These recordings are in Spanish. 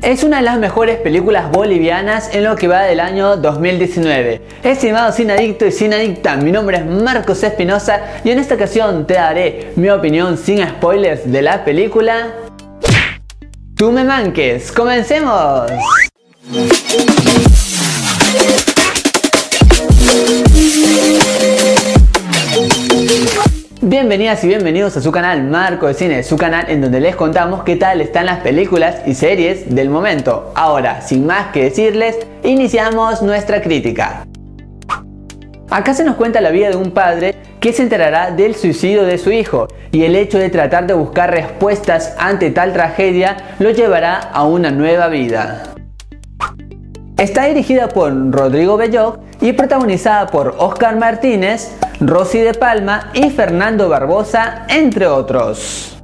Es una de las mejores películas bolivianas en lo que va del año 2019. Estimado adicto y adicta, mi nombre es Marcos Espinosa y en esta ocasión te daré mi opinión sin spoilers de la película Tú me manques. ¡Comencemos! Bienvenidas y bienvenidos a su canal Marco de Cine, su canal en donde les contamos qué tal están las películas y series del momento. Ahora, sin más que decirles, iniciamos nuestra crítica. Acá se nos cuenta la vida de un padre que se enterará del suicidio de su hijo y el hecho de tratar de buscar respuestas ante tal tragedia lo llevará a una nueva vida. Está dirigida por Rodrigo Belloc y protagonizada por Oscar Martínez, Rosy de Palma y Fernando Barbosa, entre otros.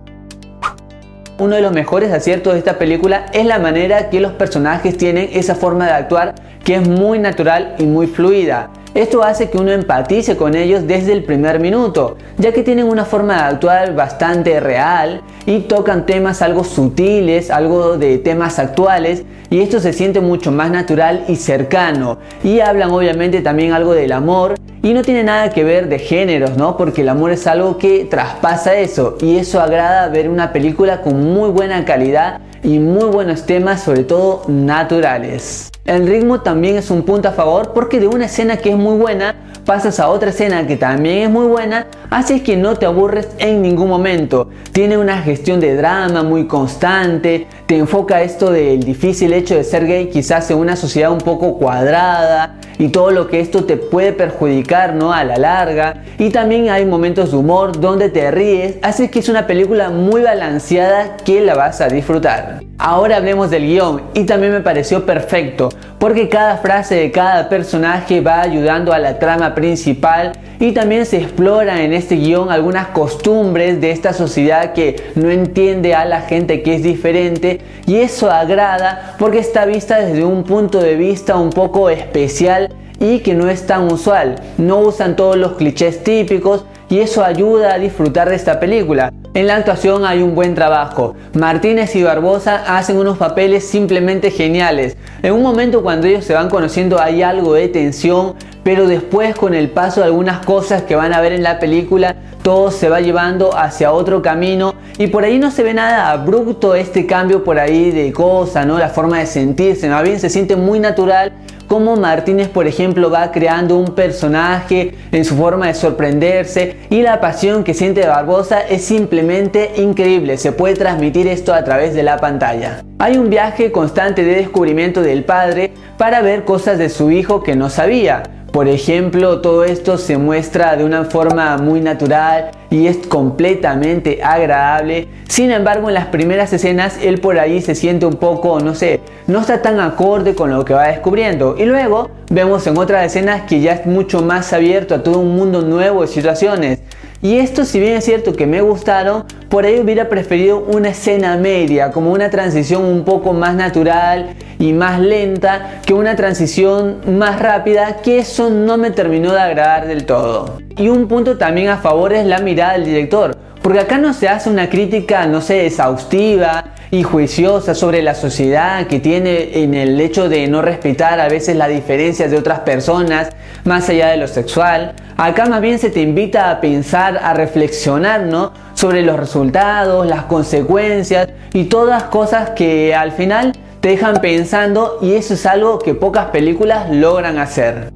Uno de los mejores aciertos de esta película es la manera que los personajes tienen esa forma de actuar que es muy natural y muy fluida. Esto hace que uno empatice con ellos desde el primer minuto, ya que tienen una forma de actuar bastante real y tocan temas algo sutiles, algo de temas actuales y esto se siente mucho más natural y cercano. Y hablan obviamente también algo del amor y no tiene nada que ver de géneros, ¿no? Porque el amor es algo que traspasa eso y eso agrada ver una película con muy buena calidad y muy buenos temas, sobre todo naturales. El ritmo también es un punto a favor porque de una escena que es muy buena pasas a otra escena que también es muy buena, así que no te aburres en ningún momento. Tiene una gestión de drama muy constante, te enfoca esto del difícil hecho de ser gay quizás en una sociedad un poco cuadrada y todo lo que esto te puede perjudicar ¿no? a la larga. Y también hay momentos de humor donde te ríes, así que es una película muy balanceada que la vas a disfrutar. Ahora hablemos del guion y también me pareció perfecto porque cada frase de cada personaje va ayudando a la trama principal y también se explora en este guion algunas costumbres de esta sociedad que no entiende a la gente que es diferente y eso agrada porque está vista desde un punto de vista un poco especial y que no es tan usual. No usan todos los clichés típicos y eso ayuda a disfrutar de esta película. En la actuación hay un buen trabajo. Martínez y Barbosa hacen unos papeles simplemente geniales. En un momento cuando ellos se van conociendo hay algo de tensión, pero después con el paso de algunas cosas que van a ver en la película, todo se va llevando hacia otro camino y por ahí no se ve nada abrupto este cambio por ahí de cosa, ¿no? La forma de sentirse, más bien se siente muy natural como Martínez, por ejemplo, va creando un personaje en su forma de sorprenderse y la pasión que siente Barbosa es simplemente increíble. Se puede transmitir esto a través de la pantalla. Hay un viaje constante de descubrimiento del padre para ver cosas de su hijo que no sabía. Por ejemplo, todo esto se muestra de una forma muy natural y es completamente agradable. Sin embargo, en las primeras escenas él por ahí se siente un poco, no sé, no está tan acorde con lo que va descubriendo. Y luego vemos en otras escenas que ya es mucho más abierto a todo un mundo nuevo de situaciones. Y esto si bien es cierto que me gustaron, por ahí hubiera preferido una escena media, como una transición un poco más natural y más lenta que una transición más rápida, que eso no me terminó de agradar del todo. Y un punto también a favor es la mirada del director, porque acá no se hace una crítica, no sé, exhaustiva y juiciosa sobre la sociedad que tiene en el hecho de no respetar a veces las diferencias de otras personas más allá de lo sexual. Acá más bien se te invita a pensar, a reflexionar, ¿no? Sobre los resultados, las consecuencias y todas cosas que al final te dejan pensando y eso es algo que pocas películas logran hacer.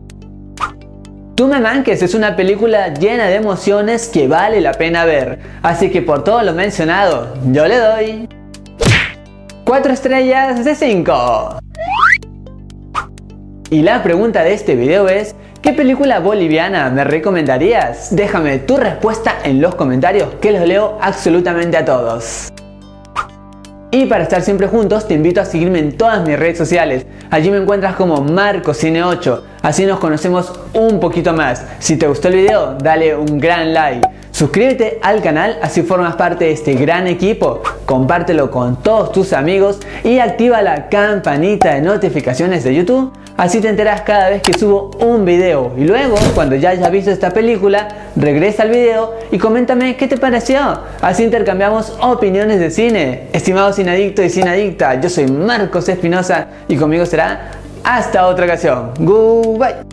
Tú me manques es una película llena de emociones que vale la pena ver, así que por todo lo mencionado, yo le doy 4 estrellas de 5. Y la pregunta de este video es, ¿qué película boliviana me recomendarías? Déjame tu respuesta en los comentarios que los leo absolutamente a todos. Y para estar siempre juntos te invito a seguirme en todas mis redes sociales. Allí me encuentras como MarcoCine8. Así nos conocemos un poquito más. Si te gustó el video, dale un gran like. Suscríbete al canal, así formas parte de este gran equipo, compártelo con todos tus amigos y activa la campanita de notificaciones de YouTube, así te enteras cada vez que subo un video. Y luego, cuando ya hayas visto esta película, regresa al video y coméntame qué te pareció. Así intercambiamos opiniones de cine. Estimados adicto y adicta, yo soy Marcos Espinosa y conmigo será hasta otra ocasión. Goodbye.